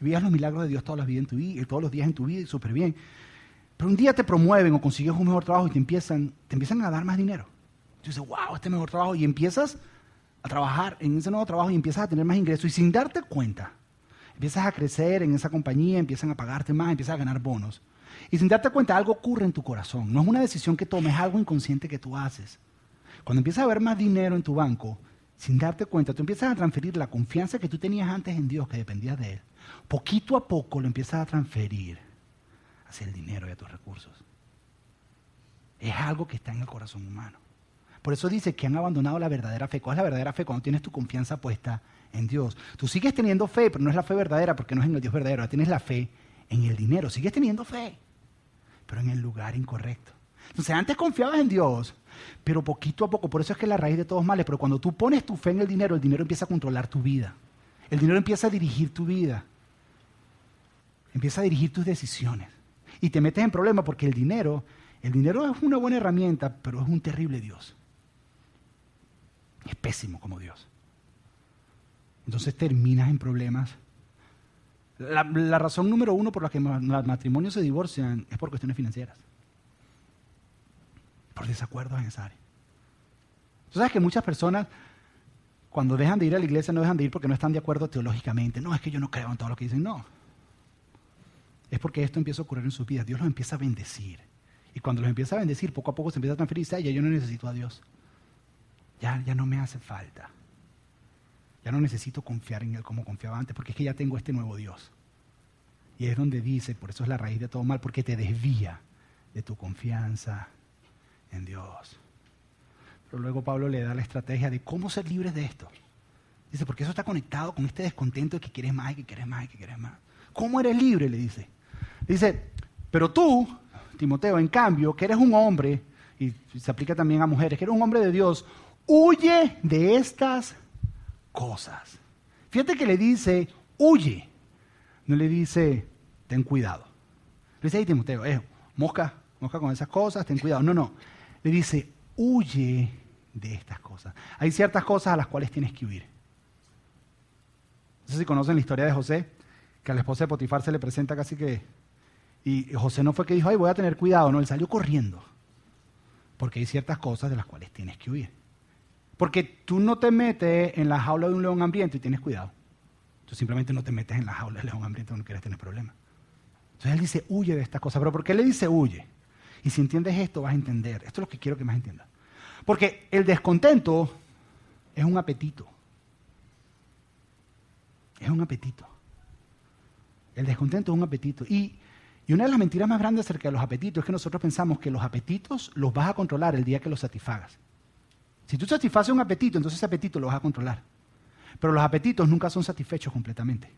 Y veías los milagros de Dios todas las vidas en tu vida, todos los días en tu vida y súper bien. Pero un día te promueven o consigues un mejor trabajo y te empiezan, te empiezan a dar más dinero. Tú dices, wow, este mejor trabajo. Y empiezas a trabajar en ese nuevo trabajo y empiezas a tener más ingresos. Y sin darte cuenta, empiezas a crecer en esa compañía, empiezan a pagarte más, empiezas a ganar bonos. Y sin darte cuenta, algo ocurre en tu corazón. No es una decisión que tomes, es algo inconsciente que tú haces. Cuando empiezas a ver más dinero en tu banco, sin darte cuenta, tú empiezas a transferir la confianza que tú tenías antes en Dios, que dependías de Él. Poquito a poco lo empiezas a transferir hacia el dinero y a tus recursos. Es algo que está en el corazón humano. Por eso dice que han abandonado la verdadera fe. ¿Cuál es la verdadera fe? Cuando tienes tu confianza puesta en Dios. Tú sigues teniendo fe, pero no es la fe verdadera porque no es en el Dios verdadero. Tienes la fe en el dinero. Sigues teniendo fe, pero en el lugar incorrecto. Entonces antes confiabas en Dios, pero poquito a poco, por eso es que es la raíz de todos males, pero cuando tú pones tu fe en el dinero, el dinero empieza a controlar tu vida. El dinero empieza a dirigir tu vida. Empieza a dirigir tus decisiones. Y te metes en problemas porque el dinero, el dinero es una buena herramienta, pero es un terrible Dios. Es pésimo como Dios. Entonces terminas en problemas. La, razón número uno por la que los matrimonios se divorcian es por cuestiones financieras. Por desacuerdos en esa área. Tú sabes que muchas personas, cuando dejan de ir a la iglesia, no dejan de ir porque no están de acuerdo teológicamente. No, es que yo no creo en todo lo que dicen. No. Es porque esto empieza a ocurrir en sus vidas. Dios los empieza a bendecir. Y cuando los empieza a bendecir, poco a poco se empieza a transferir. Ya yo no necesito a Dios. Ya, ya no me hace falta. Ya no necesito confiar en Él como confiaba antes, porque es que ya tengo este nuevo Dios. Y es donde dice, por eso es la raíz de todo mal, porque te desvía de tu confianza en Dios. Pero luego Pablo le da la estrategia de cómo ser libres de esto. Dice, porque eso está conectado con este descontento de que quieres más que quieres más que quieres más. ¿Cómo eres libre? Le dice. Dice, pero tú, Timoteo, en cambio, que eres un hombre, y se aplica también a mujeres, que eres un hombre de Dios, huye de estas cosas. Fíjate que le dice, huye. No le dice, ten cuidado. Le dice, hey Timoteo, eh, mosca, mosca con esas cosas, ten cuidado. No, no. Le dice, huye de estas cosas. Hay ciertas cosas a las cuales tienes que huir. No sé si conocen la historia de José, que a la esposa de Potifar se le presenta casi que... Y José no fue que dijo, ay, voy a tener cuidado, no, él salió corriendo. Porque hay ciertas cosas de las cuales tienes que huir. Porque tú no te metes en la jaula de un león hambriento y tienes cuidado. Tú simplemente no te metes en la jaula del león hambriento cuando quieres tener problemas. Entonces él dice, huye de estas cosas. ¿Pero por qué le dice huye? Y si entiendes esto, vas a entender. Esto es lo que quiero que más entiendas. Porque el descontento es un apetito. Es un apetito. El descontento es un apetito. Y, y una de las mentiras más grandes acerca de los apetitos es que nosotros pensamos que los apetitos los vas a controlar el día que los satisfagas. Si tú satisfaces un apetito, entonces ese apetito lo vas a controlar. Pero los apetitos nunca son satisfechos completamente.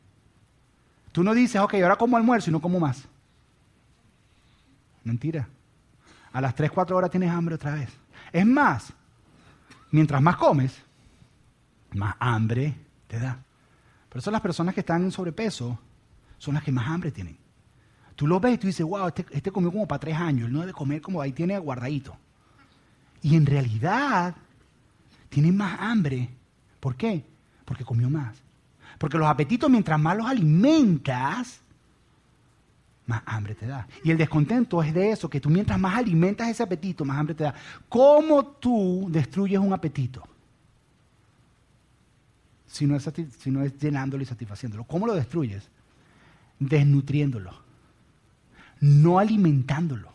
Tú no dices, ok, ahora como almuerzo y no como más. Mentira. A las 3, 4 horas tienes hambre otra vez. Es más, mientras más comes, más hambre te da. Por eso las personas que están en sobrepeso son las que más hambre tienen. Tú lo ves y tú dices, wow, este, este comió como para tres años, él no debe comer como ahí tiene guardadito. Y en realidad tiene más hambre. ¿Por qué? Porque comió más. Porque los apetitos, mientras más los alimentas, más hambre te da. Y el descontento es de eso, que tú mientras más alimentas ese apetito, más hambre te da. ¿Cómo tú destruyes un apetito? Si no es, si no es llenándolo y satisfaciéndolo. ¿Cómo lo destruyes? Desnutriéndolo. No alimentándolo.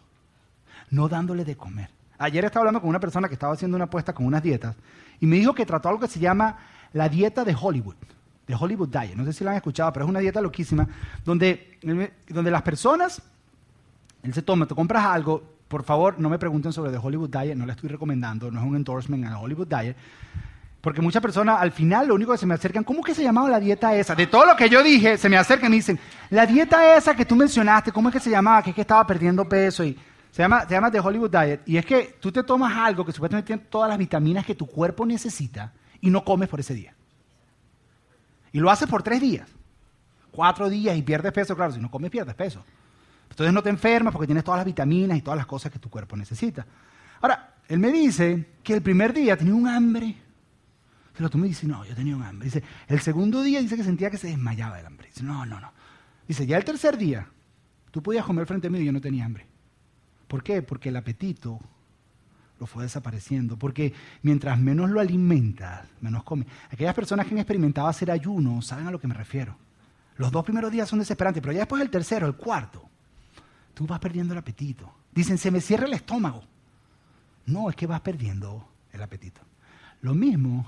No dándole de comer. Ayer estaba hablando con una persona que estaba haciendo una apuesta con unas dietas y me dijo que trató algo que se llama la dieta de Hollywood de Hollywood Diet. No sé si la han escuchado, pero es una dieta loquísima donde, donde las personas, él se toma, tú compras algo, por favor no me pregunten sobre The Hollywood Diet, no la estoy recomendando, no es un endorsement a Hollywood Diet, porque muchas personas al final lo único que se me acercan, ¿cómo que se llamaba la dieta esa? De todo lo que yo dije, se me acercan y me dicen, la dieta esa que tú mencionaste, ¿cómo es que se llamaba? Que es que estaba perdiendo peso y se llama, se llama The Hollywood Diet. Y es que tú te tomas algo que supuestamente tiene todas las vitaminas que tu cuerpo necesita y no comes por ese día. Y lo haces por tres días, cuatro días y pierdes peso, claro, si no comes pierdes peso. Entonces no te enfermas porque tienes todas las vitaminas y todas las cosas que tu cuerpo necesita. Ahora, él me dice que el primer día tenía un hambre. Pero tú me dices, no, yo tenía un hambre. Dice, el segundo día dice que sentía que se desmayaba del hambre. Dice, no, no, no. Dice, ya el tercer día, tú podías comer frente a mí y yo no tenía hambre. ¿Por qué? Porque el apetito lo fue desapareciendo. Porque mientras menos lo alimentas, menos come. Aquellas personas que han experimentado hacer ayuno saben a lo que me refiero. Los dos primeros días son desesperantes, pero ya después el tercero, el cuarto, tú vas perdiendo el apetito. Dicen, se me cierra el estómago. No, es que vas perdiendo el apetito. Lo mismo,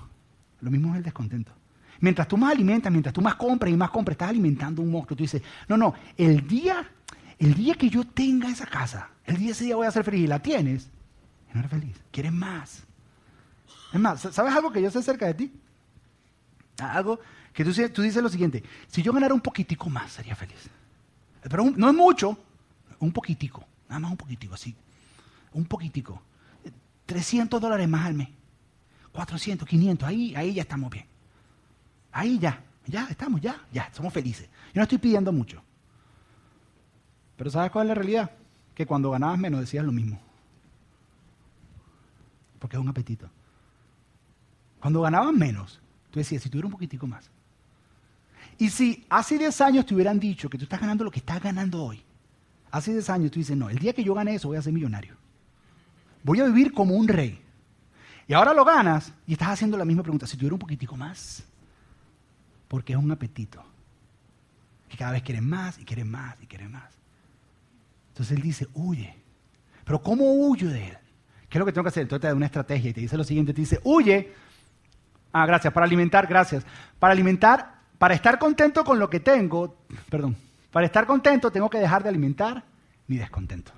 lo mismo es el descontento. Mientras tú más alimentas, mientras tú más compras y más compras, estás alimentando un monstruo. Tú dices, no, no, el día, el día que yo tenga esa casa, el día ese día voy a ser feliz y la tienes, y no eres feliz. Quieres más. Es más, ¿sabes algo que yo sé cerca de ti? Algo que tú, dices lo siguiente, si yo ganara un poquitico más, sería feliz. Pero no es mucho, un poquitico, nada más un poquitico, así. Un poquitico. 300 dólares más al mes. 400, 500, ahí, ahí ya estamos bien. Ahí ya, ya estamos, ya, ya, somos felices. Yo no estoy pidiendo mucho. Pero ¿sabes cuál es la realidad? Que cuando ganabas menos decías lo mismo porque es un apetito. Cuando ganaban menos, tú decías, si tuviera un poquitico más. Y si hace 10 años te hubieran dicho que tú estás ganando lo que estás ganando hoy, hace 10 años tú dices, no, el día que yo gane eso voy a ser millonario. Voy a vivir como un rey. Y ahora lo ganas y estás haciendo la misma pregunta, si tuviera un poquitico más, porque es un apetito. Y cada vez quieren más y quieren más y quieren más. Entonces él dice, huye. Pero ¿cómo huyo de él? ¿Qué es lo que tengo que hacer? Entonces te da una estrategia y te dice lo siguiente, te dice, huye. Ah, gracias, para alimentar, gracias. Para alimentar, para estar contento con lo que tengo, perdón, para estar contento tengo que dejar de alimentar mi descontento.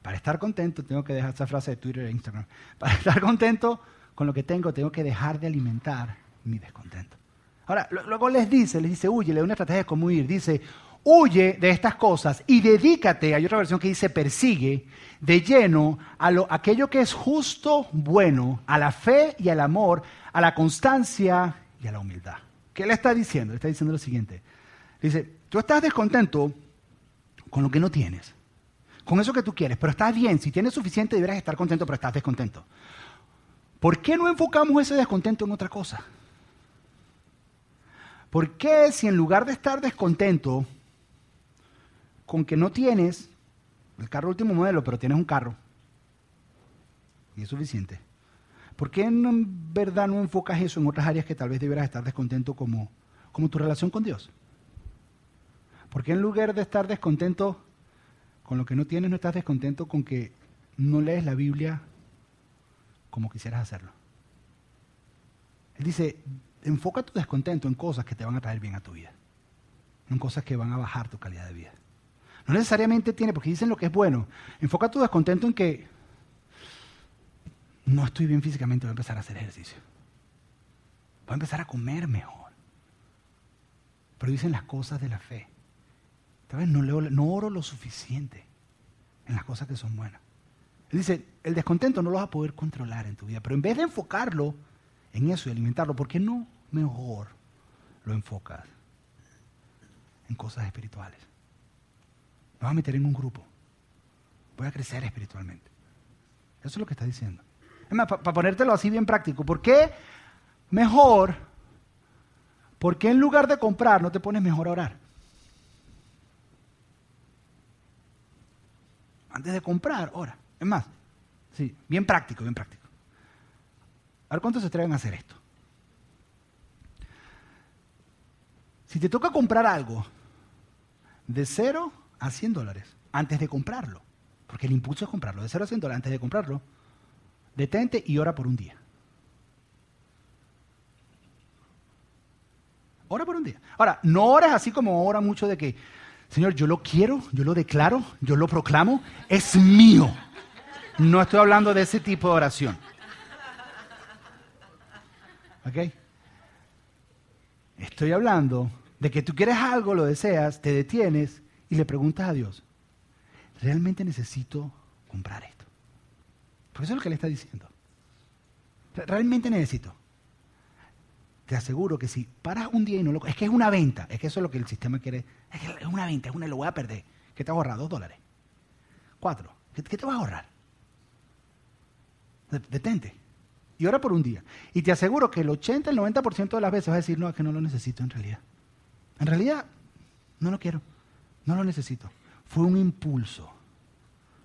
Para estar contento tengo que dejar esa frase de Twitter e Instagram. Para estar contento con lo que tengo tengo que dejar de alimentar mi descontento. Ahora, luego les dice, les dice, huye, le da una estrategia de cómo huir. Dice, huye de estas cosas y dedícate, hay otra versión que dice persigue, de lleno a lo, aquello que es justo, bueno, a la fe y al amor, a la constancia y a la humildad. ¿Qué le está diciendo? Le está diciendo lo siguiente. Dice, tú estás descontento con lo que no tienes, con eso que tú quieres, pero estás bien, si tienes suficiente deberás estar contento, pero estás descontento. ¿Por qué no enfocamos ese descontento en otra cosa? ¿Por qué si en lugar de estar descontento con que no tienes el carro último modelo, pero tienes un carro. Y es suficiente. ¿Por qué en verdad no enfocas eso en otras áreas que tal vez debieras estar descontento como, como tu relación con Dios? ¿Por qué en lugar de estar descontento con lo que no tienes, no estás descontento con que no lees la Biblia como quisieras hacerlo? Él dice, enfoca tu descontento en cosas que te van a traer bien a tu vida, no en cosas que van a bajar tu calidad de vida. No necesariamente tiene, porque dicen lo que es bueno. Enfoca tu descontento en que no estoy bien físicamente, voy a empezar a hacer ejercicio. Voy a empezar a comer mejor. pero dicen las cosas de la fe. Tal vez no, leo, no oro lo suficiente en las cosas que son buenas. Él dice, el descontento no lo vas a poder controlar en tu vida, pero en vez de enfocarlo en eso y alimentarlo, ¿por qué no mejor lo enfocas en cosas espirituales? Me vas a meter en un grupo. Voy a crecer espiritualmente. Eso es lo que está diciendo. Para ponértelo así bien práctico, ¿por qué mejor? ¿Por qué en lugar de comprar no te pones mejor a orar? Antes de comprar, ora. Es más, sí, bien práctico, bien práctico. A ver se atreven a hacer esto. Si te toca comprar algo de 0 a 100 dólares antes de comprarlo, porque el impulso es comprarlo, de 0 a 100 dólares antes de comprarlo, detente y ora por un día. Ora por un día. Ahora, no ores así como ora mucho de que, Señor, yo lo quiero, yo lo declaro, yo lo proclamo, es mío. No estoy hablando de ese tipo de oración. ¿Ok? Estoy hablando de que tú quieres algo, lo deseas, te detienes y le preguntas a Dios, ¿realmente necesito comprar esto? Porque eso es lo que le está diciendo. Realmente necesito. Te aseguro que si paras un día y no lo... Es que es una venta, es que eso es lo que el sistema quiere. Es que es una venta, es una, lo voy a perder. ¿Qué te vas a ahorrar? Dos dólares. Cuatro. ¿Qué, qué te vas a ahorrar? Detente. Y ora por un día. Y te aseguro que el 80, el 90% de las veces vas a decir, no, es que no lo necesito en realidad. En realidad, no lo quiero. No lo necesito. Fue un impulso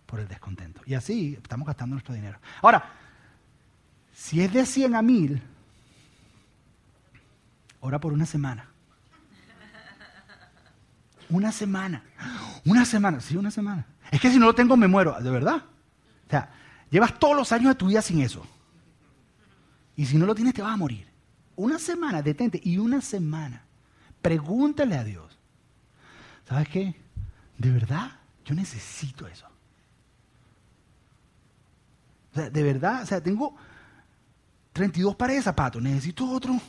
por el descontento. Y así estamos gastando nuestro dinero. Ahora, si es de 100 a 1000, ora por una semana. Una semana. Una semana. Sí, una semana. Es que si no lo tengo me muero. ¿De verdad? O sea, llevas todos los años de tu vida sin eso. Y si no lo tienes te vas a morir. Una semana, detente. Y una semana. Pregúntale a Dios. ¿Sabes qué? De verdad, yo necesito eso. O sea, de verdad, o sea, tengo 32 pares de zapatos, necesito otro.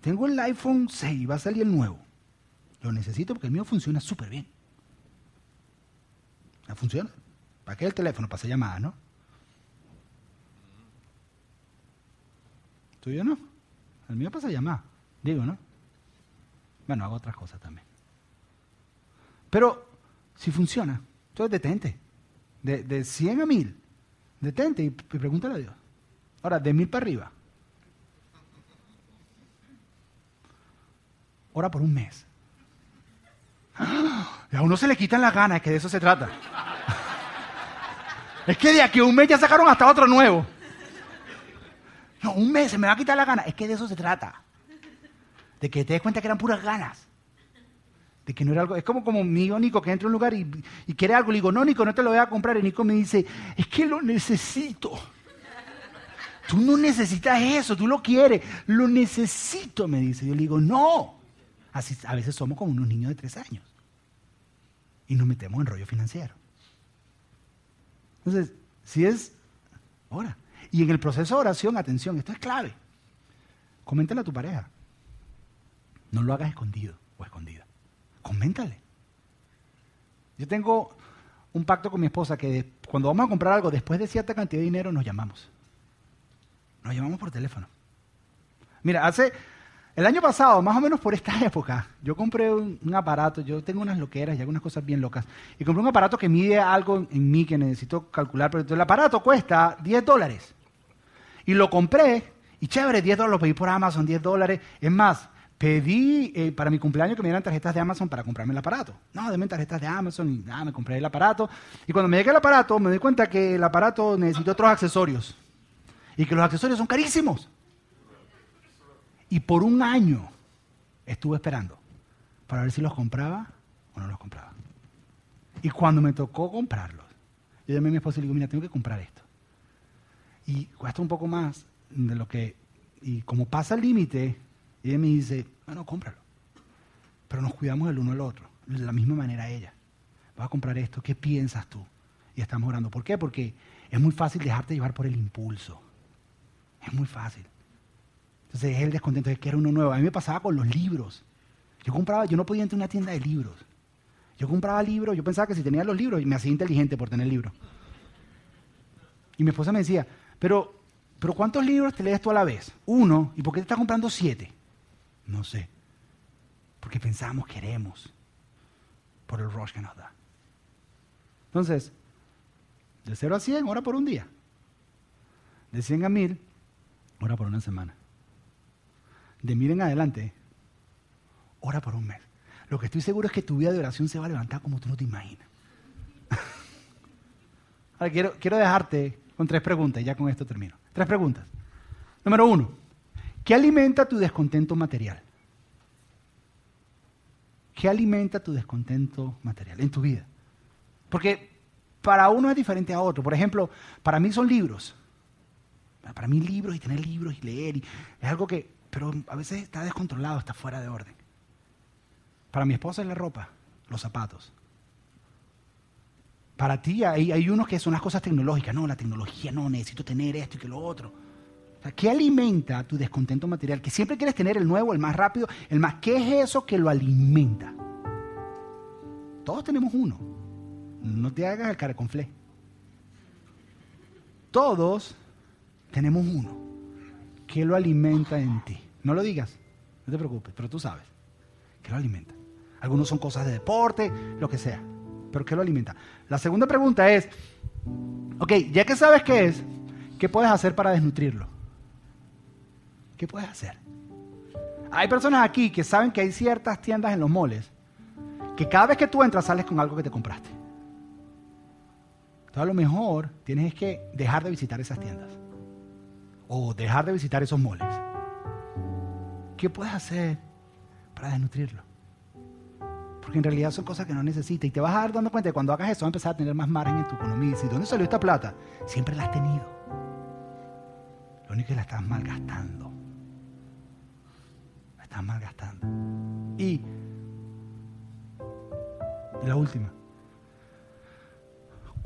Tengo el iPhone 6, va a salir el nuevo. Lo necesito porque el mío funciona súper bien. ¿Funciona? ¿Para qué el teléfono? Para hacer llamadas, ¿no? ¿Tuyo no? El mío pasa llamar, digo, ¿no? Bueno, hago otras cosas también. Pero si funciona, entonces detente. De, de 100 a 1000, detente y, pregúntale a Dios. Ahora, de 1000 para arriba. Ora por un mes. Y a uno se le quitan las ganas, es que de eso se trata. (laughs) Es que de aquí a un mes ya sacaron hasta otro nuevo. No, un mes se me va a quitar la gana. Es que de eso se trata. De que te des cuenta que eran puras ganas. De que no era algo. Es como, como mi hijo Nico que entra a un lugar y, y quiere algo. Le digo, no, Nico, no te lo voy a comprar. Y Nico me dice, es que lo necesito. Tú no necesitas eso, tú lo quieres. Lo necesito, me dice. Yo le digo, no. Así a veces somos como unos niños de tres años. Y nos metemos en rollo financiero. Entonces, si es, ora. Y en el proceso de oración, atención, esto es clave. Coméntale a tu pareja. No lo hagas escondido o escondida. Coméntale. Yo tengo un pacto con mi esposa que cuando vamos a comprar algo, después de cierta cantidad de dinero, nos llamamos. Nos llamamos por teléfono. Mira, hace el año pasado, más o menos por esta (laughs) época, yo compré un, aparato, yo tengo unas loqueras y algunas cosas bien locas, y compré un aparato que mide algo en mí que necesito calcular, pero el aparato cuesta 10 dólares. Y lo compré, y chévere, 10 dólares, lo pedí por Amazon, 10 dólares. Es más, pedí eh, para mi cumpleaños que me dieran tarjetas de Amazon para comprarme el aparato. No, denme tarjetas de Amazon y nada, me compré el aparato. Y cuando me llegué el aparato, me di cuenta que el aparato necesitó otros accesorios. Y que los accesorios son carísimos. Y por un año estuve esperando para ver si los compraba o no los compraba. Y cuando me tocó comprarlos, yo llamé a mi esposa y le digo, mira, tengo que comprar esto. Y cuesta un poco más de lo que... Y como pasa el límite, ella me dice, bueno, cómpralo. Pero nos cuidamos el uno al otro. De la misma manera ella. Vas a comprar esto, ¿qué piensas tú? Y estamos orando. ¿Por qué? Porque es muy fácil dejarte llevar por el impulso. Es muy fácil. Entonces dejé el descontento de que era uno nuevo. A mí me pasaba con los libros. Yo compraba, yo no podía entrar a una tienda de libros. Yo compraba libros, yo pensaba que si tenía los libros, me hacía inteligente por tener libros. Y mi esposa me decía, pero, pero ¿cuántos libros te lees tú a la vez? Uno, ¿y por qué te estás comprando siete? No sé. Porque pensamos, queremos, por el rush que nos da. Entonces, de 0 a 100, ora por un día. De 100 a 1000, ora por una semana. De 1000 en adelante, ora por un mes. Lo que estoy seguro es que tu vida de oración se va a levantar como tú no te imaginas. (laughs) Ahora quiero, quiero dejarte con tres preguntas y ya con esto termino. Tres preguntas. Número uno, ¿qué alimenta tu descontento material? ¿Qué alimenta tu descontento material en tu vida? Porque para uno es diferente a otro. Por ejemplo, para mí son libros. Para mí libros y tener libros y leer y es algo que, pero a veces está descontrolado, está fuera de orden. Para mi esposa es la ropa, los zapatos. Para ti hay, hay unos que son las cosas tecnológicas. No, la tecnología no, necesito tener esto y que lo otro. ¿Qué alimenta tu descontento material? Que siempre quieres tener el nuevo, el más rápido, el más. ¿Qué es eso que lo alimenta? Todos tenemos uno. No te hagas el cara con fle. Todos tenemos uno. ¿Qué lo alimenta en ti? No lo digas, no te preocupes, pero tú sabes. ¿Qué lo alimenta? Algunos son cosas de deporte, lo que sea. Pero ¿qué lo alimenta? La segunda pregunta es, ok, ya que sabes qué es, ¿qué puedes hacer para desnutrirlo? ¿Qué puedes hacer? Hay personas aquí que saben que hay ciertas tiendas en los moles que cada vez que tú entras sales con algo que te compraste. Entonces a lo mejor tienes que dejar de visitar esas tiendas o dejar de visitar esos moles. ¿Qué puedes hacer para desnutrirlo? Porque en realidad son cosas que no necesitas y te vas a dar dando cuenta que cuando hagas eso vas a empezar a tener más margen en tu economía. Y decir, ¿dónde salió esta plata? Siempre la has tenido. Lo único es que la estás malgastando. Estás malgastando. Y y la última.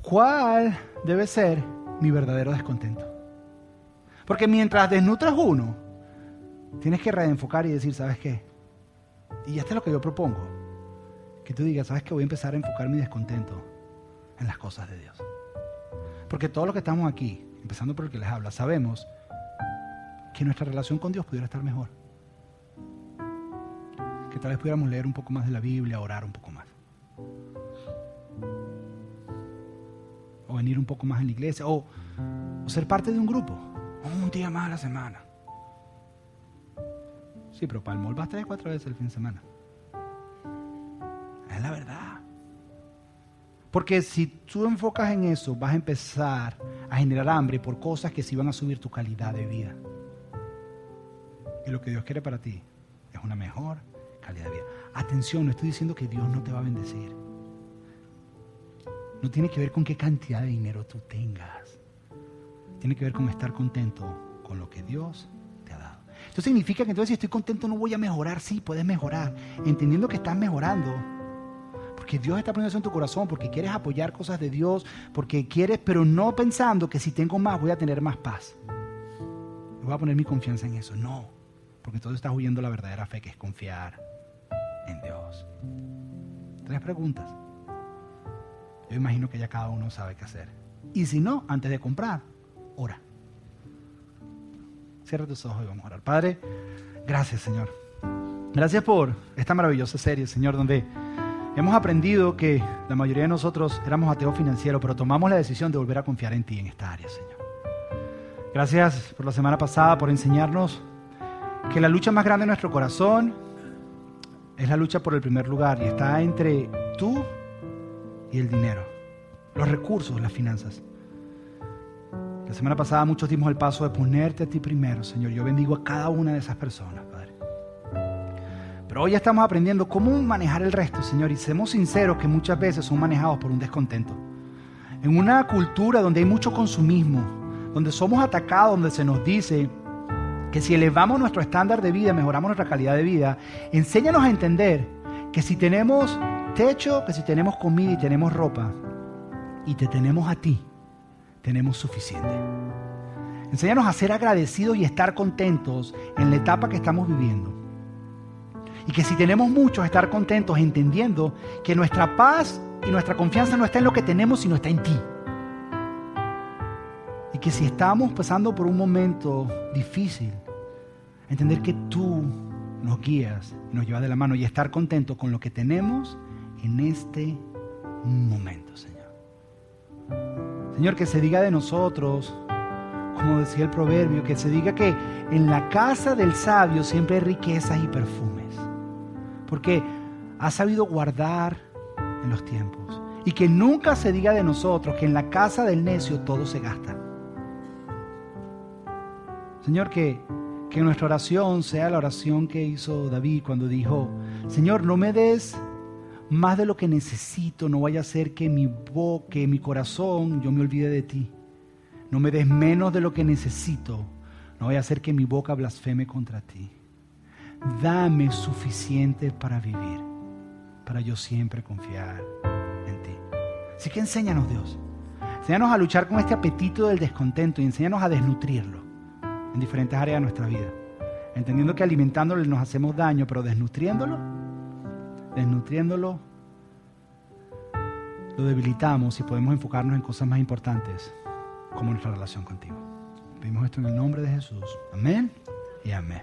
¿Cuál debe ser mi verdadero descontento? Porque mientras desnutras uno, tienes que reenfocar y decir, ¿sabes qué? Y esto es lo que yo propongo. Que tú digas, ¿sabes qué? Voy a empezar a enfocar mi descontento en las cosas de Dios. Porque todos los que estamos aquí, empezando por el que les habla, sabemos que nuestra relación con Dios pudiera estar mejor. Tal vez pudiéramos leer un poco más de la Biblia, orar un poco más. O venir un poco más en la iglesia. O, ser parte de un grupo. Un día más a la semana. Sí, pero para el vas tres, cuatro veces el fin de semana. Es la verdad. Porque si tú enfocas en eso, vas a empezar a generar hambre por cosas que sí van a subir tu calidad de vida. Y lo que Dios quiere para ti es una mejor Atención, no estoy diciendo que Dios no te va a bendecir. No tiene que ver con qué cantidad de dinero tú tengas. Tiene que ver con estar contento con lo que Dios te ha dado. Esto significa que entonces si estoy contento no voy a mejorar. Sí, puedes mejorar. Entendiendo que estás mejorando. Porque Dios está poniendo eso en tu corazón, porque quieres apoyar cosas de Dios, porque quieres, pero no pensando que si tengo más voy a tener más paz. Voy a poner mi confianza en eso. No, porque entonces estás huyendo la verdadera fe, que es confiar en Dios. Tres preguntas. Yo imagino que ya cada uno sabe qué hacer. Y si no, antes de comprar, ora. Cierra tus ojos y vamos a orar. Padre, gracias Señor. Gracias por esta maravillosa serie, Señor, donde hemos aprendido que la mayoría de nosotros éramos ateos financieros, pero tomamos la decisión de volver a confiar en ti en esta área, Señor. Gracias por la semana pasada, por enseñarnos que la lucha más grande de nuestro corazón es la lucha por el primer lugar y está entre tú y el dinero, los recursos, las finanzas. La semana pasada muchos dimos el paso de ponerte a ti primero, Señor. Yo bendigo a cada una de esas personas, Padre. Pero hoy estamos aprendiendo cómo manejar el resto, Señor, y seamos sinceros que muchas veces son manejados por un descontento. En una cultura donde hay mucho consumismo, donde somos atacados, donde se nos dice que si elevamos nuestro estándar de vida, mejoramos nuestra calidad de vida, enséñanos a entender que si tenemos techo, que si tenemos comida y tenemos ropa, y te tenemos a ti, tenemos suficiente. Enséñanos a ser agradecidos y estar contentos en la etapa que estamos viviendo. Y que si tenemos mucho, estar contentos entendiendo que nuestra paz y nuestra confianza no está en lo que tenemos, sino está en ti. Que si estamos pasando por un momento difícil, entender que tú nos guías nos llevas de la mano y estar contentos con lo que tenemos en este momento, Señor. Señor, que se diga de nosotros, como decía el proverbio, que se diga que en la casa del sabio siempre hay riquezas y perfumes. Porque ha sabido guardar en los tiempos. Y que nunca se diga de nosotros que en la casa del necio todo se gasta. Señor, que, que nuestra oración sea la oración que hizo David cuando dijo, Señor, no me des más de lo que necesito, no vaya a ser que mi boca, que mi corazón, yo me olvide de ti. No me des menos de lo que necesito, no vaya a ser que mi boca blasfeme contra ti. Dame suficiente para vivir, para yo siempre confiar en ti. Así que enséñanos, Dios. Enséñanos a luchar con este apetito del descontento y enséñanos a desnutrirlo en diferentes áreas de nuestra vida. Entendiendo que alimentándolo nos hacemos daño, pero desnutriéndolo, desnutriéndolo, lo debilitamos y podemos enfocarnos en cosas más importantes, como nuestra relación contigo. Pedimos esto en el nombre de Jesús. Amén y amén.